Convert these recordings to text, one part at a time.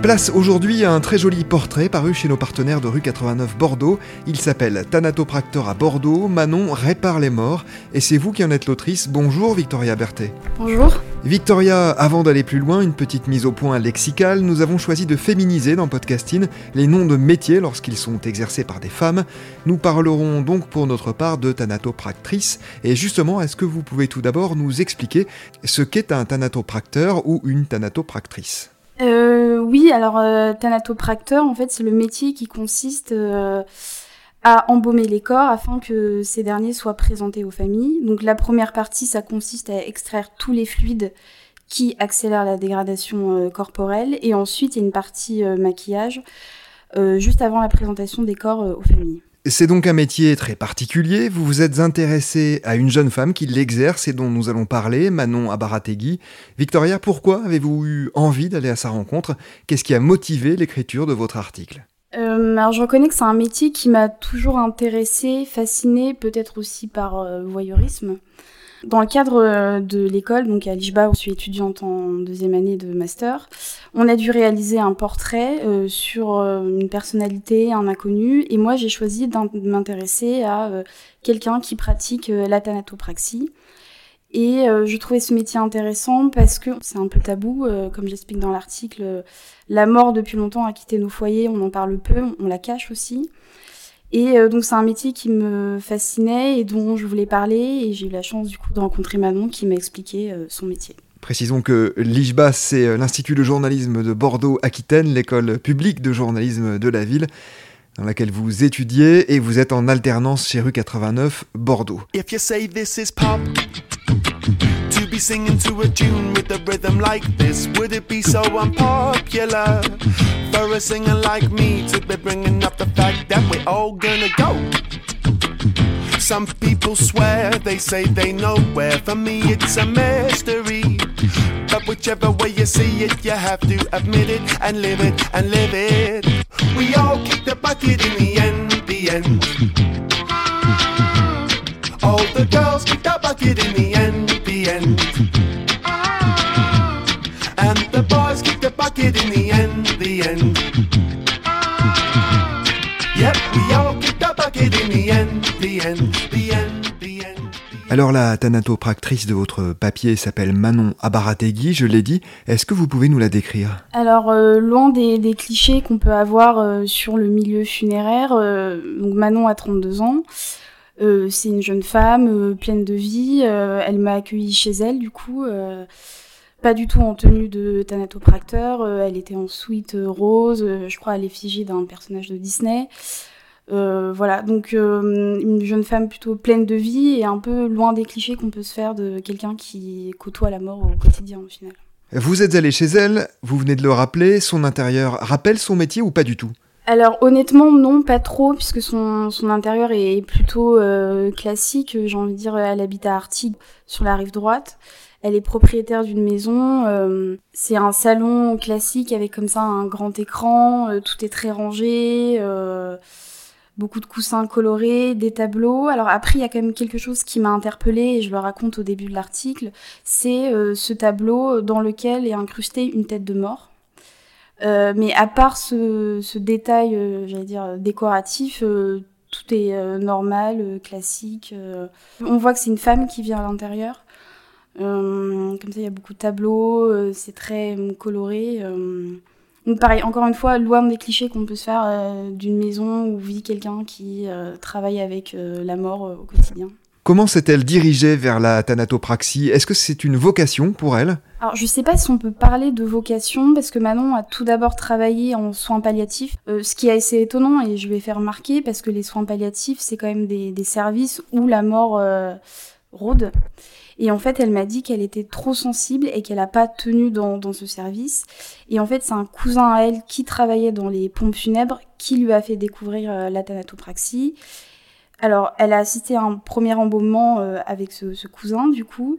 Place aujourd'hui à un très joli portrait paru chez nos partenaires de rue 89 Bordeaux. Il s'appelle Thanatopracteur à Bordeaux, Manon répare les morts, et c'est vous qui en êtes l'autrice. Bonjour Victoria Berthet. Bonjour. Victoria, avant d'aller plus loin, une petite mise au point lexicale, nous avons choisi de féminiser dans Podcasting les noms de métiers lorsqu'ils sont exercés par des femmes. Nous parlerons donc pour notre part de thanatopractrice, et justement, est-ce que vous pouvez tout d'abord nous expliquer ce qu'est un thanatopracteur ou une thanatopractrice? Euh, oui, alors euh, thanatopracteur, en fait, c'est le métier qui consiste euh, à embaumer les corps afin que ces derniers soient présentés aux familles. Donc la première partie, ça consiste à extraire tous les fluides qui accélèrent la dégradation euh, corporelle. Et ensuite, il y a une partie maquillage, juste avant la présentation des corps aux familles. C'est donc un métier très particulier. Vous vous êtes intéressé à une jeune femme qui l'exerce et dont nous allons parler, Manon Abarategui. Victoria, pourquoi avez-vous eu envie d'aller à sa rencontre? Qu'est-ce qui a motivé l'écriture de votre article? Euh, alors je reconnais que c'est un métier qui m'a toujours intéressé, fasciné, peut-être aussi par euh, voyeurisme. Dans le cadre euh, de l'école, donc à l'IJBA, où je suis étudiante en deuxième année de master, on a dû réaliser un portrait euh, sur euh, une personnalité, un inconnu, et moi j'ai choisi de m'intéresser à quelqu'un qui pratique euh, la thanatopraxie. Et je trouvais ce métier intéressant parce que c'est un peu tabou, comme j'explique dans l'article. la mort depuis longtemps a quitté nos foyers, on en parle peu, on la cache aussi. Et euh, donc c'est un métier qui me fascinait et dont je voulais parler. Et j'ai eu la chance du coup de rencontrer Manon qui m'a expliqué euh, son métier. Précisons que l'IJBA, c'est euh, l'Institut de journalisme de Bordeaux-Aquitaine, l'école publique de journalisme de la ville, dans laquelle vous étudiez et vous êtes en alternance chez rue 89 Bordeaux. If you say this is pop, singing to a tune with a rhythm like this, would it be so unpopular for a singer like me to be bringing up the fact that we're all gonna go? Some people swear, they say they know where. For me, it's a mystery. But whichever way you see it, you have to admit it and live it and live it. We all kick the bucket in the end, the end. All the girls kick the bucket in the end, the end. And the boys kick the bucket in the end, the end. Yep, we all kick the bucket in the end, the end, the end, the end. Alors la thanatopractrice de votre papier s'appelle Manon Abarategui, je l'ai dit. Est-ce que vous pouvez nous la décrire? Alors, euh, loin des, des clichés qu'on peut avoir euh, sur le milieu funéraire, euh, donc Manon a 32 ans. Euh, c'est une jeune femme euh, pleine de vie. euh, elle m'a accueillie chez elle, du coup. pas du tout en tenue de thanatopracteur. elle était en euh, rose, je crois à l'effigie d'un personnage de Disney. Voilà, donc une jeune femme plutôt pleine de vie et un peu loin des clichés qu'on peut se faire de quelqu'un qui côtoie la mort au quotidien au final. Vous êtes allé chez elle, vous venez de le rappeler, son intérieur rappelle son métier ou pas du tout? Alors honnêtement non, pas trop, puisque son, son intérieur est plutôt euh, classique. J'ai envie de dire, elle habite à Artigues, sur la rive droite. Elle est propriétaire d'une maison. euh, c'est un salon classique avec comme ça un grand écran. euh, tout est très rangé. euh, beaucoup de coussins colorés, des tableaux. Alors après, il y a quand même quelque chose qui m'a interpellée et je le raconte au début de l'article. C'est euh, ce tableau dans lequel est incrustée une tête de mort. Euh, mais à part ce, détail, euh, j'allais décoratif, euh, tout est euh, normal, classique. On voit que c'est une femme qui vient à l'intérieur. Comme ça, il y a beaucoup de tableaux, c'est très euh, coloré. Donc pareil, encore une fois, loin des clichés qu'on peut se faire d'une maison où vit quelqu'un qui travaille avec la mort au quotidien. Comment s'est-elle dirigée vers la thanatopraxie? Est-ce que c'est une vocation pour elle? Alors, je sais pas si on peut parler de vocation, parce que Manon a tout d'abord travaillé en soins palliatifs, euh, ce qui est assez étonnant, et je vais faire remarquer, parce que les soins palliatifs, c'est quand même des, services où la mort euh, rôde. Et en fait, elle m'a dit qu'elle était trop sensible et qu'elle n'a pas tenu dans, dans, ce service. Et en fait, c'est un cousin à elle qui travaillait dans les pompes funèbres qui lui a fait découvrir euh, la thanatopraxie. Alors, elle a assisté à un premier embaumement euh, avec ce, cousin, du coup.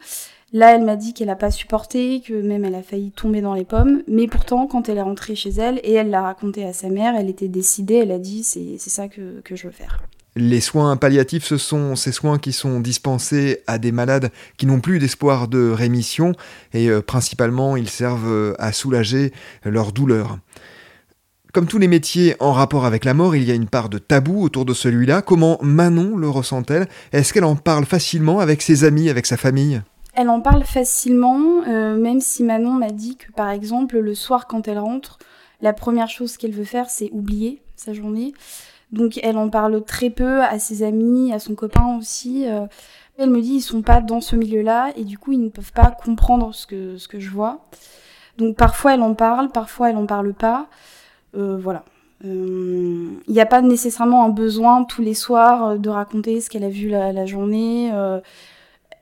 Là, elle m'a dit qu'elle n'a pas supporté, que même elle a failli tomber dans les pommes. Mais pourtant, quand elle est rentrée chez elle et elle l'a raconté à sa mère, elle était décidée, elle a dit c'est ça que, je veux faire. Les soins palliatifs, ce sont ces soins qui sont dispensés à des malades qui n'ont plus d'espoir de rémission et euh, principalement ils servent euh, à soulager leur douleur. Comme tous les métiers en rapport avec la mort, il y a une part de tabou autour de celui-là. Comment Manon le ressent-elle? Est-ce qu'elle en parle facilement avec ses amis, avec sa famille? Elle en parle facilement, euh, même si Manon m'a dit que par exemple le soir quand elle rentre, la première chose qu'elle veut faire c'est oublier sa journée. Donc elle en parle très peu à ses amis, à son copain aussi. Euh. elle me dit ils sont pas dans ce milieu-là et du coup ils ne peuvent pas comprendre ce que, ce que je vois. Donc parfois elle en parle, parfois elle en parle pas. Euh, voilà. Il euh, n'y a pas nécessairement un besoin tous les soirs euh, de raconter ce qu'elle a vu la, journée.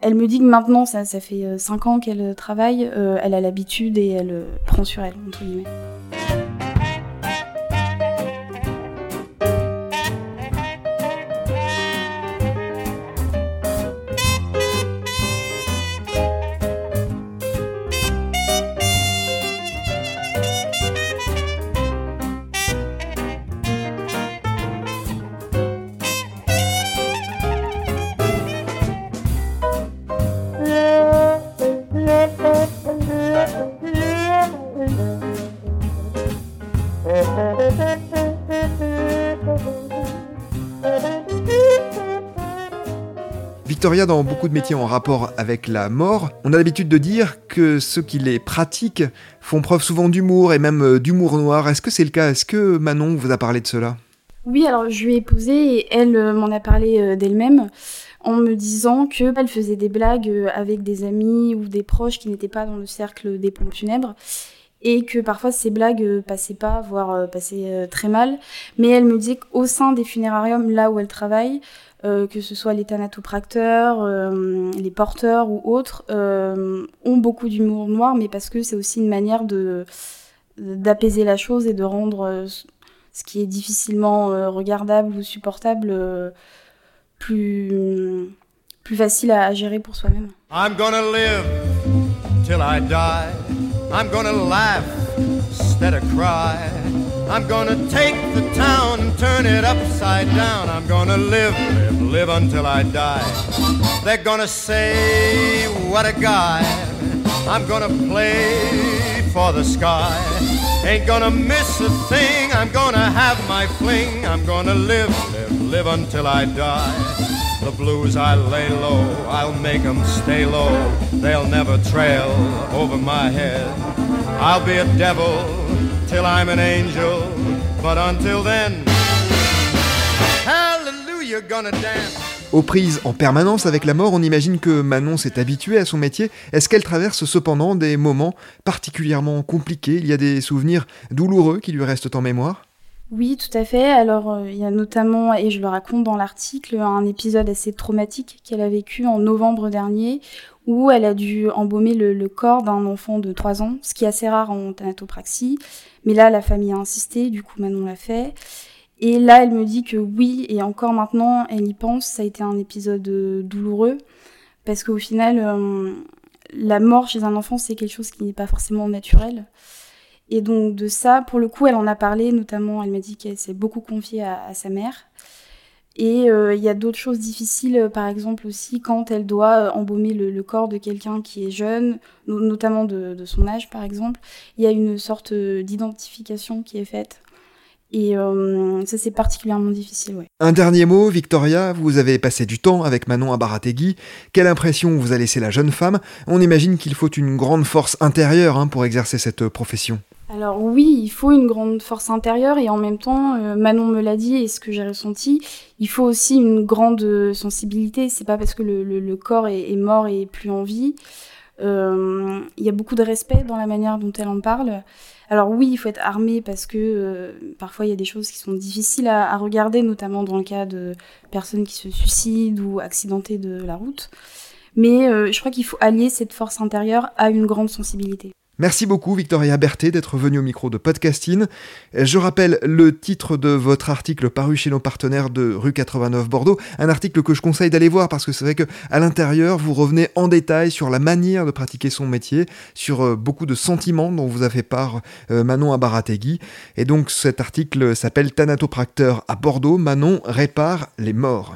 elle me dit que maintenant, ça, ça fait 5 ans qu'elle travaille, elle a l'habitude et elle prend sur elle, entre guillemets. Dans beaucoup de métiers en rapport avec la mort, on a l'habitude de dire que ceux qui les pratiquent font preuve souvent d'humour et même euh, d'humour noir. Est-ce que c'est le cas? Est-ce que Manon vous a parlé de cela? Oui, alors je lui ai posé et elle euh, m'en a parlé euh, d'elle-même en me disant que elle faisait des blagues avec des amis ou des proches qui n'étaient pas dans le cercle des pompes funèbres et que parfois ces blagues passaient pas, voire passaient très mal. Mais elle me dit qu'au sein des funérariums, là où elle travaille, euh, que ce soit les thanatopracteurs, euh, les porteurs ou autres, euh, ont beaucoup d'humour noir, mais parce que c'est aussi une manière de d'apaiser la chose et de rendre ce qui est difficilement regardable ou supportable plus plus facile à, gérer pour soi-même. I'm gonna live till I die. I'm gonna laugh instead of cry. I'm gonna take the town and turn it upside down. I'm gonna live, live, live until I die. They're gonna say, what a guy. I'm gonna play for the sky. Ain't gonna miss a thing. I'm gonna have my fling. I'm gonna live, live, live until I die. The blues I lay low, I'll make them stay low. They'll never trail over my head. I'll be a devil till I'm an angel. But until then, hallelujah, gonna dance. Aux prises en permanence avec la mort, on imagine que Manon s'est habituée à son métier. Est-ce qu'elle traverse cependant des moments particulièrement compliqués? Il y a des souvenirs douloureux qui lui restent en mémoire? Oui, tout à fait. Alors, euh, il y a notamment, et je le raconte dans l'article, un épisode assez traumatique qu'elle a vécu en novembre dernier, où elle a dû embaumer le, corps d'un enfant de 3 ans, ce qui est assez rare en thanatopraxie. Mais là, la famille a insisté, du coup, Manon l'a fait. Et là, elle me dit que oui, et encore maintenant, elle y pense, ça a été un épisode euh, douloureux, parce qu'au final, euh, la mort chez un enfant, c'est quelque chose qui n'est pas forcément naturel. Et donc de ça, pour le coup, elle en a parlé, notamment, elle m'a dit qu'elle s'est beaucoup confiée à, sa mère. Et euh, il y a d'autres choses difficiles, euh, par exemple aussi quand elle doit euh, embaumer le, corps de quelqu'un qui est jeune, notamment de, son âge par exemple. Il y a une sorte d'identification qui est faite. Et ça, c'est particulièrement difficile. Un dernier mot, Victoria, vous avez passé du temps avec Manon à Barategui. Quelle impression vous a laissé la jeune femme? On imagine qu'il faut une grande force intérieure hein, pour exercer cette profession. Alors oui, il faut une grande force intérieure et en même temps, euh, Manon me l'a dit et ce que j'ai ressenti, il faut aussi une grande sensibilité. C'est pas parce que le, corps est, mort et plus en vie. Euh, il y a beaucoup de respect dans la manière dont elle en parle. Alors oui, il faut être armé parce que euh, parfois il y a des choses qui sont difficiles à, regarder, notamment dans le cas de personnes qui se suicident ou accidentées de la route. Mais je crois qu'il faut allier cette force intérieure à une grande sensibilité. Merci beaucoup Victoria Berthet d'être venue au micro de Podcasting. Je rappelle le titre de votre article paru chez nos partenaires de rue 89 Bordeaux, un article que je conseille d'aller voir parce que c'est vrai que à l'intérieur vous revenez en détail sur la manière de pratiquer son métier, sur euh, beaucoup de sentiments dont vous a fait part euh, Manon Abarategui. Et donc cet article s'appelle Thanatopracteur à Bordeaux, Manon répare les morts.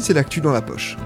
c'est l'actu dans la poche.